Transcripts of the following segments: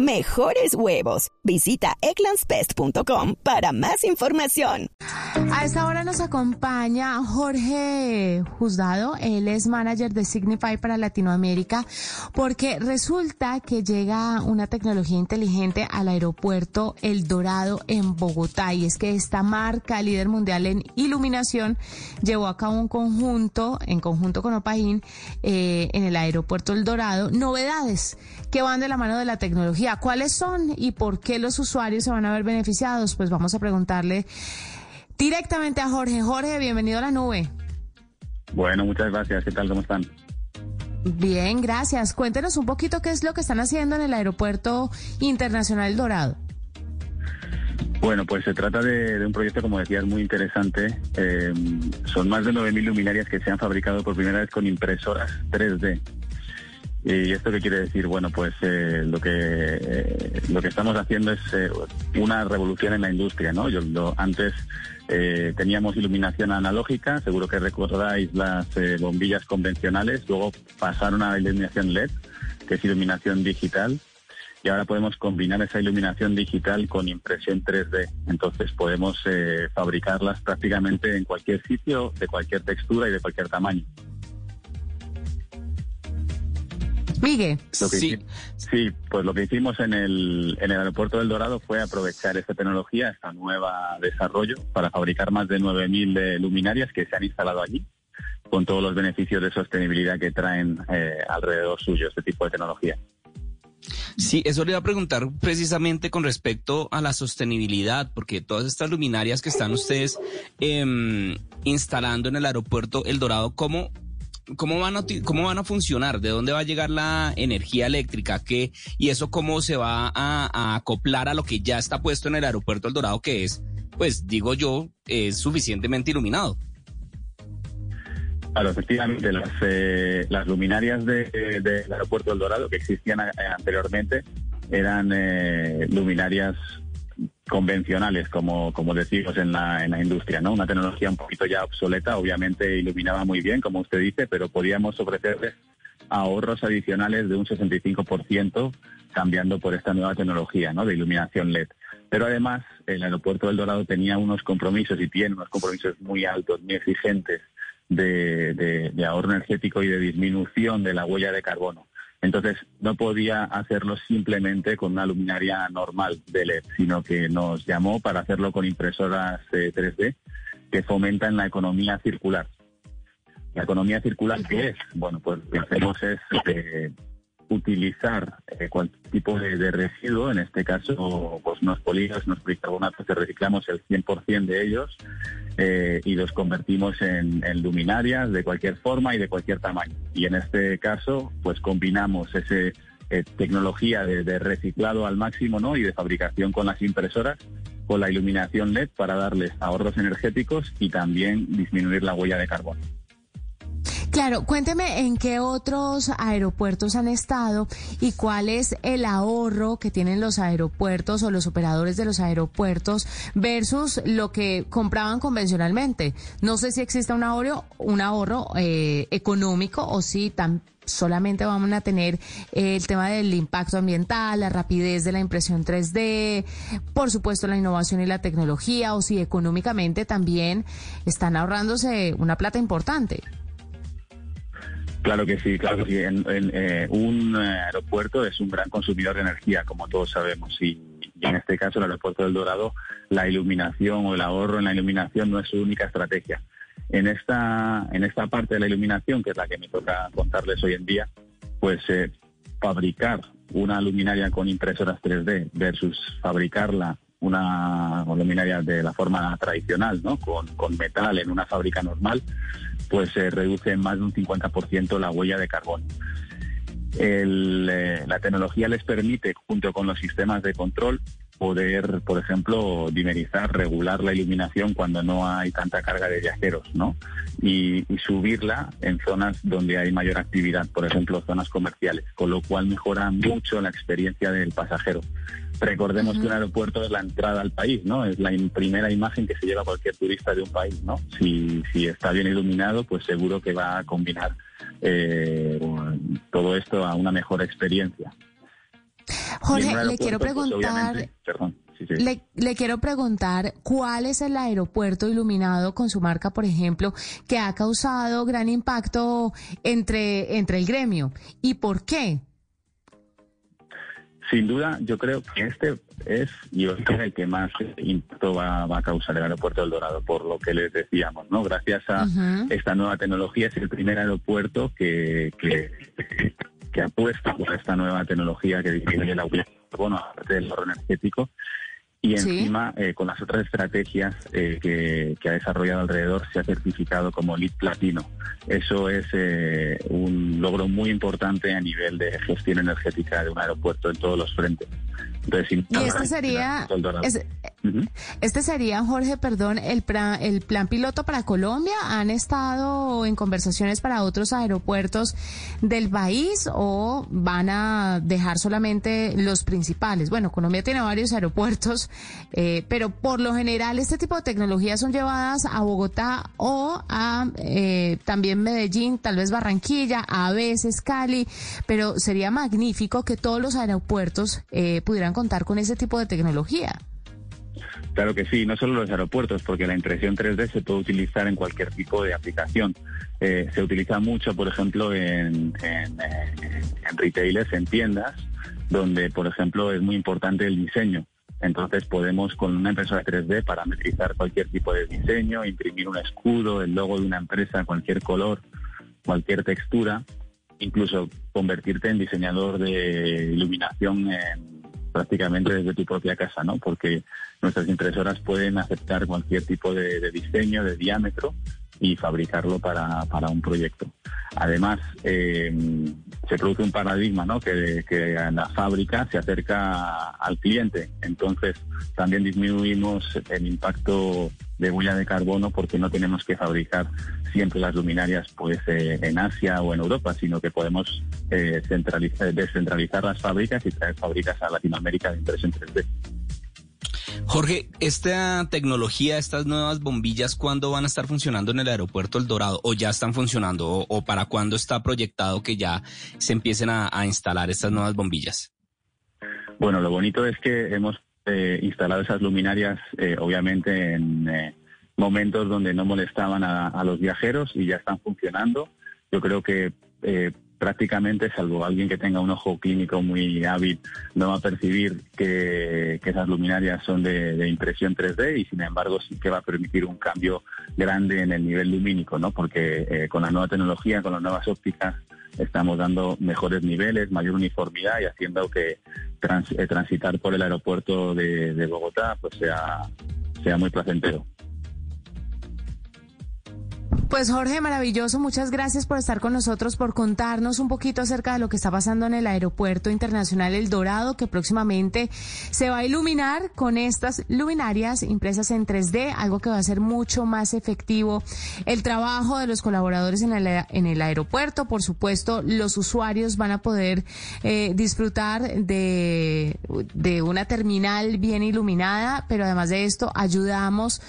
mejores huevos. Visita eclanspest.com para más información. A esta hora nos acompaña Jorge Juzgado, él es manager de Signify para Latinoamérica, porque resulta que llega una tecnología inteligente al aeropuerto El Dorado en Bogotá y es que esta marca líder mundial en iluminación llevó a cabo un conjunto, en conjunto con Opaín, eh, en el aeropuerto El Dorado, novedades que van de la mano de la tecnología. ¿Cuáles son y por qué los usuarios se van a ver beneficiados? Pues vamos a preguntarle directamente a Jorge. Jorge, bienvenido a la nube. Bueno, muchas gracias. ¿Qué tal? ¿Cómo están? Bien, gracias. Cuéntenos un poquito qué es lo que están haciendo en el Aeropuerto Internacional Dorado. Bueno, pues se trata de, un proyecto, como decías, muy interesante. Eh, son más de 9.000 luminarias que se han fabricado por primera vez con impresoras 3D. ¿Y esto qué quiere decir? Bueno, pues eh, lo que eh, lo que estamos haciendo es eh, una revolución en la industria, ¿no? Yo, antes teníamos iluminación analógica, seguro que recordáis las bombillas convencionales, luego pasaron a la iluminación LED, que es iluminación digital, y ahora podemos combinar esa iluminación digital con impresión 3D. Entonces podemos fabricarlas prácticamente en cualquier sitio, de cualquier textura y de cualquier tamaño. Miguel. Sí. sí, pues lo que hicimos en el, en el aeropuerto del Dorado fue aprovechar esta tecnología, esta nueva desarrollo, para fabricar más de 9.000 luminarias que se han instalado allí, con todos los beneficios de sostenibilidad que traen eh, alrededor suyo este tipo de tecnología. Sí, eso le iba a preguntar precisamente con respecto a la sostenibilidad, porque todas estas luminarias que están ustedes em, instalando en el aeropuerto El Dorado, ¿cómo ¿Cómo van, a, ¿Cómo van a funcionar? ¿De dónde va a llegar la energía eléctrica? ¿Qué, ¿Y eso cómo se va a, acoplar a lo que ya está puesto en el aeropuerto El Dorado, que es, pues digo yo, es suficientemente iluminado? Claro, efectivamente, las, eh, las luminarias del de, aeropuerto El Dorado que existían eh, anteriormente eran eh, luminarias convencionales, como, como decimos en la, en la industria, ¿no? Una tecnología un poquito ya obsoleta, obviamente iluminaba muy bien, como usted dice, pero podíamos ofrecerles ahorros adicionales de un 65% cambiando por esta nueva tecnología, ¿no? De iluminación LED. Pero además, el aeropuerto del Dorado tenía unos compromisos y tiene unos compromisos muy altos, muy exigentes de, de ahorro energético y de disminución de la huella de carbono. Entonces no podía hacerlo simplemente con una luminaria normal de LED, sino que nos llamó para hacerlo con impresoras 3D eh, que fomentan la economía circular. La economía circular, ¿qué es? Bueno, pues lo que hacemos es eh, utilizar eh, cualquier tipo de, residuo, en este caso pues unos polígonos, unos policarbonatos que reciclamos el 100% de ellos eh, y los convertimos en, luminarias de cualquier forma y de cualquier tamaño. Y en este caso pues combinamos ese eh, tecnología de, de, reciclado al máximo ¿no? y de fabricación con las impresoras con la iluminación LED para darles ahorros energéticos y también disminuir la huella de carbono. Claro, cuénteme en qué otros aeropuertos han estado y cuál es el ahorro que tienen los aeropuertos o los operadores de los aeropuertos versus lo que compraban convencionalmente. No sé si existe un ahorro, un ahorro eh, económico o si tan solamente vamos a tener eh, el tema del impacto ambiental, la rapidez de la impresión 3D, por supuesto la innovación y la tecnología, o si económicamente también están ahorrándose una plata importante. Claro que sí, claro que sí. Eh, un aeropuerto es un gran consumidor de energía, como todos sabemos, y, en este caso el aeropuerto del Dorado, la iluminación o el ahorro en la iluminación no es su única estrategia. En esta, en esta parte de la iluminación, que es la que me toca contarles hoy en día, pues eh, fabricar una luminaria con impresoras 3D versus fabricarla una luminaria de la forma tradicional, ¿no? Con, con metal en una fábrica normal, pues se reduce en más de un 50% la huella de carbono. Eh, la tecnología les permite, junto con los sistemas de control, poder, por ejemplo, dimerizar, regular la iluminación cuando no hay tanta carga de viajeros, ¿no? Y, subirla en zonas donde hay mayor actividad, por ejemplo, zonas comerciales, con lo cual mejora mucho la experiencia del pasajero. Recordemos que un aeropuerto es la entrada al país, ¿no? Es la primera imagen que se lleva cualquier turista de un país, ¿no? Si, si está bien iluminado, pues seguro que va a combinar eh, todo esto a una mejor experiencia. Jorge, le quiero pues, preguntar. Le, quiero preguntar cuál es el aeropuerto iluminado con su marca, por ejemplo, que ha causado gran impacto entre, entre el gremio y por qué. Sin duda, yo creo que este es y es el que más impacto va, a causar el aeropuerto del Dorado, por lo que les decíamos, ¿no? Gracias a esta nueva tecnología es el primer aeropuerto que, que, que apuesta por esta nueva tecnología que disminuye la huella de carbono, aparte del ahorro energético, y encima eh, con las otras estrategias eh, que, ha desarrollado alrededor se ha certificado como LEED Platino. Eso es eh, un logro muy importante a nivel de gestión energética de un aeropuerto en todos los frentes y este sería, este sería, Jorge, perdón, el plan, el plan piloto para Colombia. ¿Han estado en conversaciones para otros aeropuertos del país o van a dejar solamente los principales? Bueno, Colombia tiene varios aeropuertos, eh, pero por lo general este tipo de tecnologías son llevadas a Bogotá o a eh, también Medellín, tal vez Barranquilla, a veces Cali, pero sería magnífico que todos los aeropuertos eh, pudieran contar con ese tipo de tecnología. Claro que sí, no solo los aeropuertos, porque la impresión 3D se puede utilizar en cualquier tipo de aplicación. Eh, se utiliza mucho, por ejemplo, en, en, en, retailers, en tiendas, donde, por ejemplo, es muy importante el diseño. Entonces podemos con una impresora 3D parametrizar cualquier tipo de diseño, imprimir un escudo, el logo de una empresa, cualquier color, cualquier textura, incluso convertirte en diseñador de iluminación en prácticamente desde tu propia casa, ¿no? Porque nuestras impresoras pueden aceptar cualquier tipo de, diseño, de diámetro y fabricarlo para, para un proyecto. Además, eh, se produce un paradigma, ¿no? Que, que la fábrica se acerca al cliente. Entonces, también disminuimos el impacto de huella de carbono porque no tenemos que fabricar siempre las luminarias pues eh, en Asia o en Europa, sino que podemos eh, centralizar, descentralizar las fábricas y traer fábricas a Latinoamérica de impresión 3D. Jorge, esta tecnología, estas nuevas bombillas, ¿cuándo van a estar funcionando en el aeropuerto El Dorado? ¿O ya están funcionando? ¿O, para cuándo está proyectado que ya se empiecen a, instalar estas nuevas bombillas? Bueno, lo bonito es que hemos eh, instalado esas luminarias, obviamente, en momentos donde no molestaban a, los viajeros y ya están funcionando. Yo creo que eh, prácticamente, salvo alguien que tenga un ojo clínico muy hábil, no va a percibir que, esas luminarias son de, impresión 3D y sin embargo sí que va a permitir un cambio grande en el nivel lumínico, ¿no? Porque eh, con la nueva tecnología, con las nuevas ópticas, estamos dando mejores niveles, mayor uniformidad y haciendo que eh, transitar por el aeropuerto de, de Bogotá pues sea, sea muy placentero. Pues Jorge, maravilloso, muchas gracias por estar con nosotros, por contarnos un poquito acerca de lo que está pasando en el Aeropuerto Internacional El Dorado, que próximamente se va a iluminar con estas luminarias impresas en 3D, algo que va a ser mucho más efectivo el trabajo de los colaboradores en el, en el aeropuerto. Por supuesto, los usuarios van a poder eh, disfrutar de, de una terminal bien iluminada, pero además de esto, ayudamos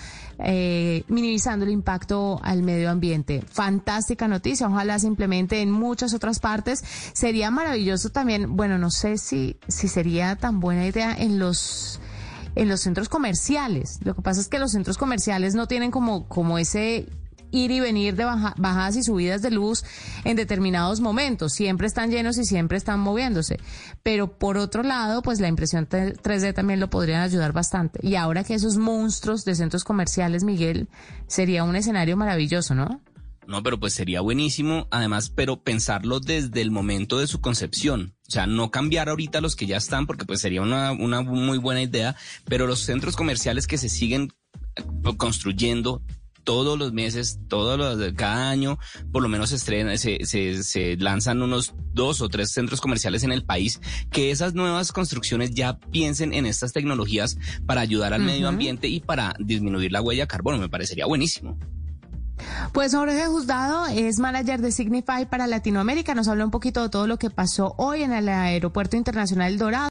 eh, minimizando el impacto al medio ambiente. Fantástica noticia, ojalá simplemente en muchas otras partes. Sería maravilloso también, bueno, no sé si, si sería tan buena idea en los en los centros comerciales. Lo que pasa es que los centros comerciales no tienen como, como ese ir y venir de bajadas y subidas de luz en determinados momentos. Siempre están llenos y siempre están moviéndose. Pero por otro lado, pues la impresión 3D también lo podrían ayudar bastante. Y ahora que esos monstruos de centros comerciales, Miguel, sería un escenario maravilloso, ¿no? No, pero pues sería buenísimo, además, pero pensarlo desde el momento de su concepción. O sea, no cambiar ahorita los que ya están, porque pues sería una, una muy buena idea, pero los centros comerciales que se siguen construyendo todos los meses, todos los, cada año, por lo menos se, estrena, se, se, se lanzan unos dos o tres centros comerciales en el país, que esas nuevas construcciones ya piensen en estas tecnologías para ayudar al medio ambiente y para disminuir la huella de carbono. Me parecería buenísimo. Pues Jorge Juzgado es manager de Signify para Latinoamérica. Nos habla un poquito de todo lo que pasó hoy en el Aeropuerto Internacional Dorado.